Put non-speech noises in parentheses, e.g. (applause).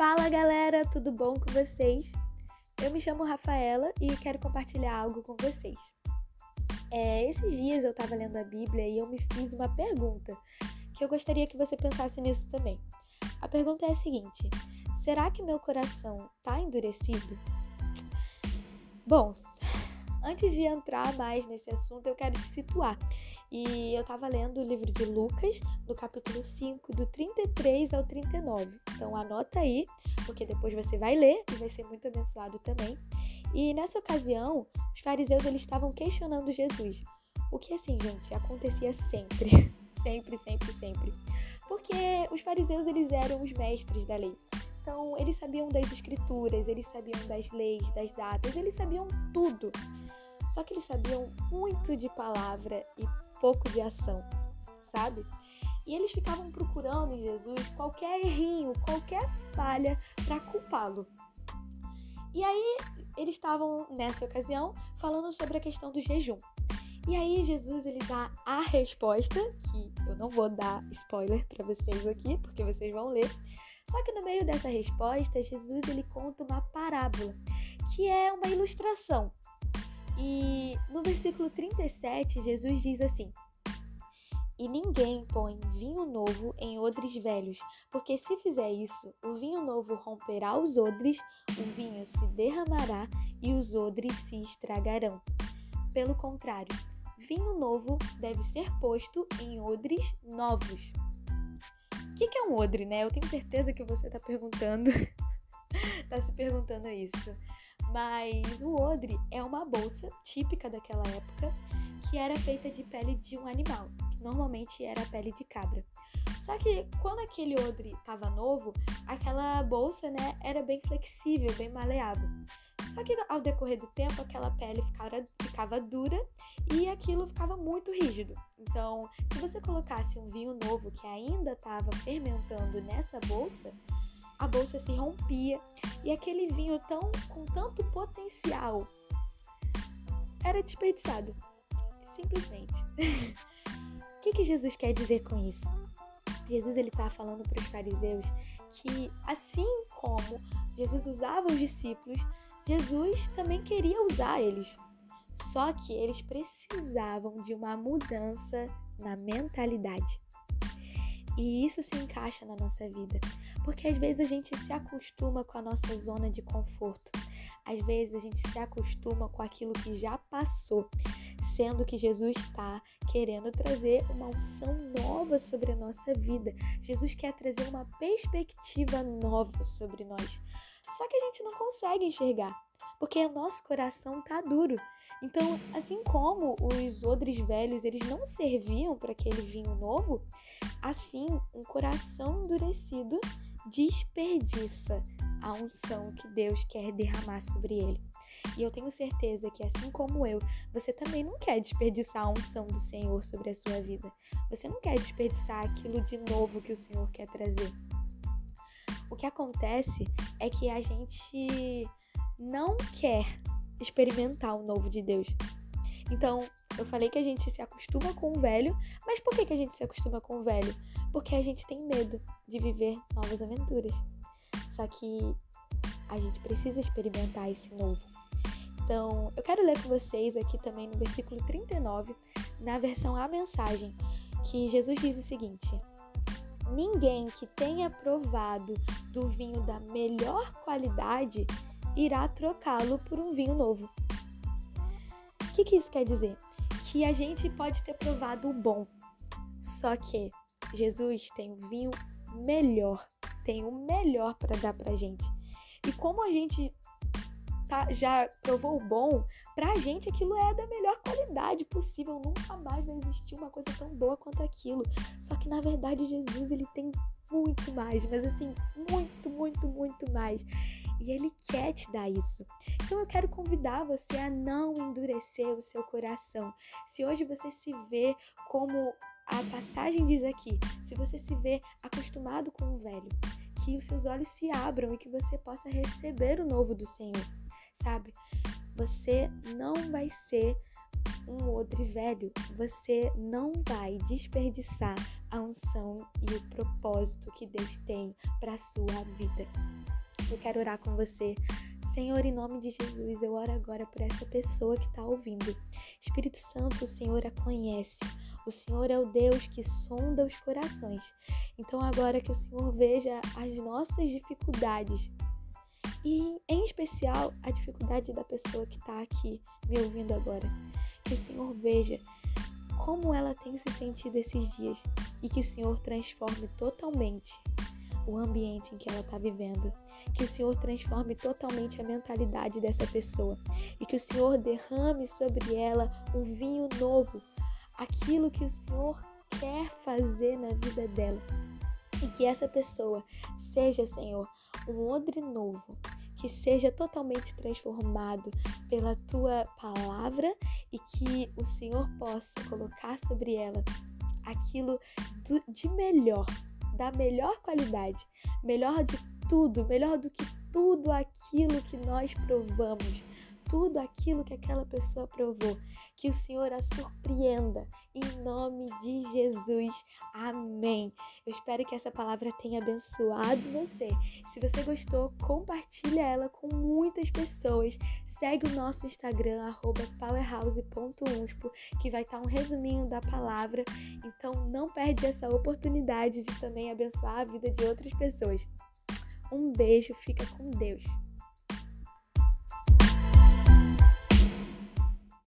Fala galera, tudo bom com vocês? Eu me chamo Rafaela e quero compartilhar algo com vocês. É, esses dias eu estava lendo a Bíblia e eu me fiz uma pergunta que eu gostaria que você pensasse nisso também. A pergunta é a seguinte: será que meu coração está endurecido? Bom, antes de entrar mais nesse assunto, eu quero te situar. E eu estava lendo o livro de Lucas, no capítulo 5, do 33 ao 39. Então anota aí, porque depois você vai ler e vai ser muito abençoado também. E nessa ocasião, os fariseus eles estavam questionando Jesus. O que assim, gente, acontecia sempre, (laughs) sempre, sempre, sempre. Porque os fariseus eles eram os mestres da lei. Então, eles sabiam das escrituras, eles sabiam das leis, das datas, eles sabiam tudo. Só que eles sabiam muito de palavra e pouco de ação, sabe? E eles ficavam procurando em Jesus qualquer errinho, qualquer falha para culpá-lo. E aí eles estavam nessa ocasião falando sobre a questão do jejum. E aí Jesus ele dá a resposta, que eu não vou dar spoiler para vocês aqui, porque vocês vão ler. Só que no meio dessa resposta, Jesus ele conta uma parábola, que é uma ilustração e no versículo 37, Jesus diz assim: E ninguém põe vinho novo em odres velhos, porque se fizer isso, o vinho novo romperá os odres, o vinho se derramará e os odres se estragarão. Pelo contrário, vinho novo deve ser posto em odres novos. O que, é um odre, né? Eu tenho certeza que você está perguntando, está (laughs) se perguntando isso. Mas o odre é uma bolsa típica daquela época que era feita de pele de um animal, que normalmente era a pele de cabra. Só que quando aquele odre estava novo, aquela bolsa, né, era bem flexível, bem maleável. Só que ao decorrer do tempo, aquela pele ficava, ficava dura e aquilo ficava muito rígido. Então, se você colocasse um vinho novo que ainda estava fermentando nessa bolsa, a bolsa se rompia e aquele vinho tão com tanto potencial era desperdiçado. Simplesmente. (laughs) O que, que Jesus quer dizer com isso? Jesus ele está falando para os fariseus que assim como Jesus usava os discípulos, Jesus também queria usar eles. Só que eles precisavam de uma mudança na mentalidade. E isso se encaixa na nossa vida, porque às vezes a gente se acostuma com a nossa zona de conforto. Às vezes a gente se acostuma com aquilo que já passou, sendo que Jesus está querendo trazer uma unção nova sobre a nossa vida. Jesus quer trazer uma perspectiva nova sobre nós. Só que a gente não consegue enxergar, porque o nosso coração tá duro. Então, assim como os odres velhos eles não serviam para aquele vinho novo, assim um coração endurecido desperdiça a unção que Deus quer derramar sobre ele. E eu tenho certeza que, assim como eu, você também não quer desperdiçar a unção do Senhor sobre a sua vida. Você não quer desperdiçar aquilo de novo que o Senhor quer trazer. O que acontece é que a gente não quer experimentar o novo de Deus. Então, eu falei que a gente se acostuma com o velho, mas por que, que a gente se acostuma com o velho? Porque a gente tem medo de viver novas aventuras. Só que a gente precisa experimentar esse novo. Então, eu quero ler com vocês aqui também no versículo 39, na versão A Mensagem, que Jesus diz o seguinte: Ninguém que tenha provado do vinho da melhor qualidade irá trocá-lo por um vinho novo. O que, que isso quer dizer? Que a gente pode ter provado o bom, só que Jesus tem um vinho melhor, tem o melhor para dar pra gente. E como a gente tá, já provou o bom, pra gente aquilo é da melhor qualidade possível. Nunca mais vai existir uma coisa tão boa quanto aquilo. Só que na verdade Jesus ele tem muito mais, mas assim, muito, muito, muito mais e Ele quer te dar isso. Então eu quero convidar você a não endurecer o seu coração. Se hoje você se vê como a passagem diz aqui, se você se vê acostumado com o velho, que os seus olhos se abram e que você possa receber o novo do Senhor, sabe? Você não vai ser um odre velho, você não vai desperdiçar a unção e o propósito que Deus tem para sua vida. Eu quero orar com você. Senhor, em nome de Jesus, eu oro agora por essa pessoa que está ouvindo. Espírito Santo, o Senhor a conhece. O Senhor é o Deus que sonda os corações. Então, agora que o Senhor veja as nossas dificuldades, e em especial a dificuldade da pessoa que está aqui me ouvindo agora, que o Senhor veja como ela tem se sentido esses dias e que o Senhor transforme totalmente o ambiente em que ela está vivendo. Que o Senhor transforme totalmente a mentalidade dessa pessoa e que o Senhor derrame sobre ela um vinho novo, aquilo que o Senhor quer fazer na vida dela. E que essa pessoa seja, Senhor, um odre novo, que seja totalmente transformado pela tua palavra e que o Senhor possa colocar sobre ela aquilo de melhor, da melhor qualidade, melhor de tudo, melhor do que tudo aquilo que nós provamos, tudo aquilo que aquela pessoa provou. Que o Senhor a surpreenda em nome de Jesus. Amém. Eu espero que essa palavra tenha abençoado você. Se você gostou, compartilha ela com muitas pessoas. Segue o nosso Instagram, powerhouse.unspo, que vai estar um resuminho da palavra. Então não perde essa oportunidade de também abençoar a vida de outras pessoas. Um beijo, fica com Deus.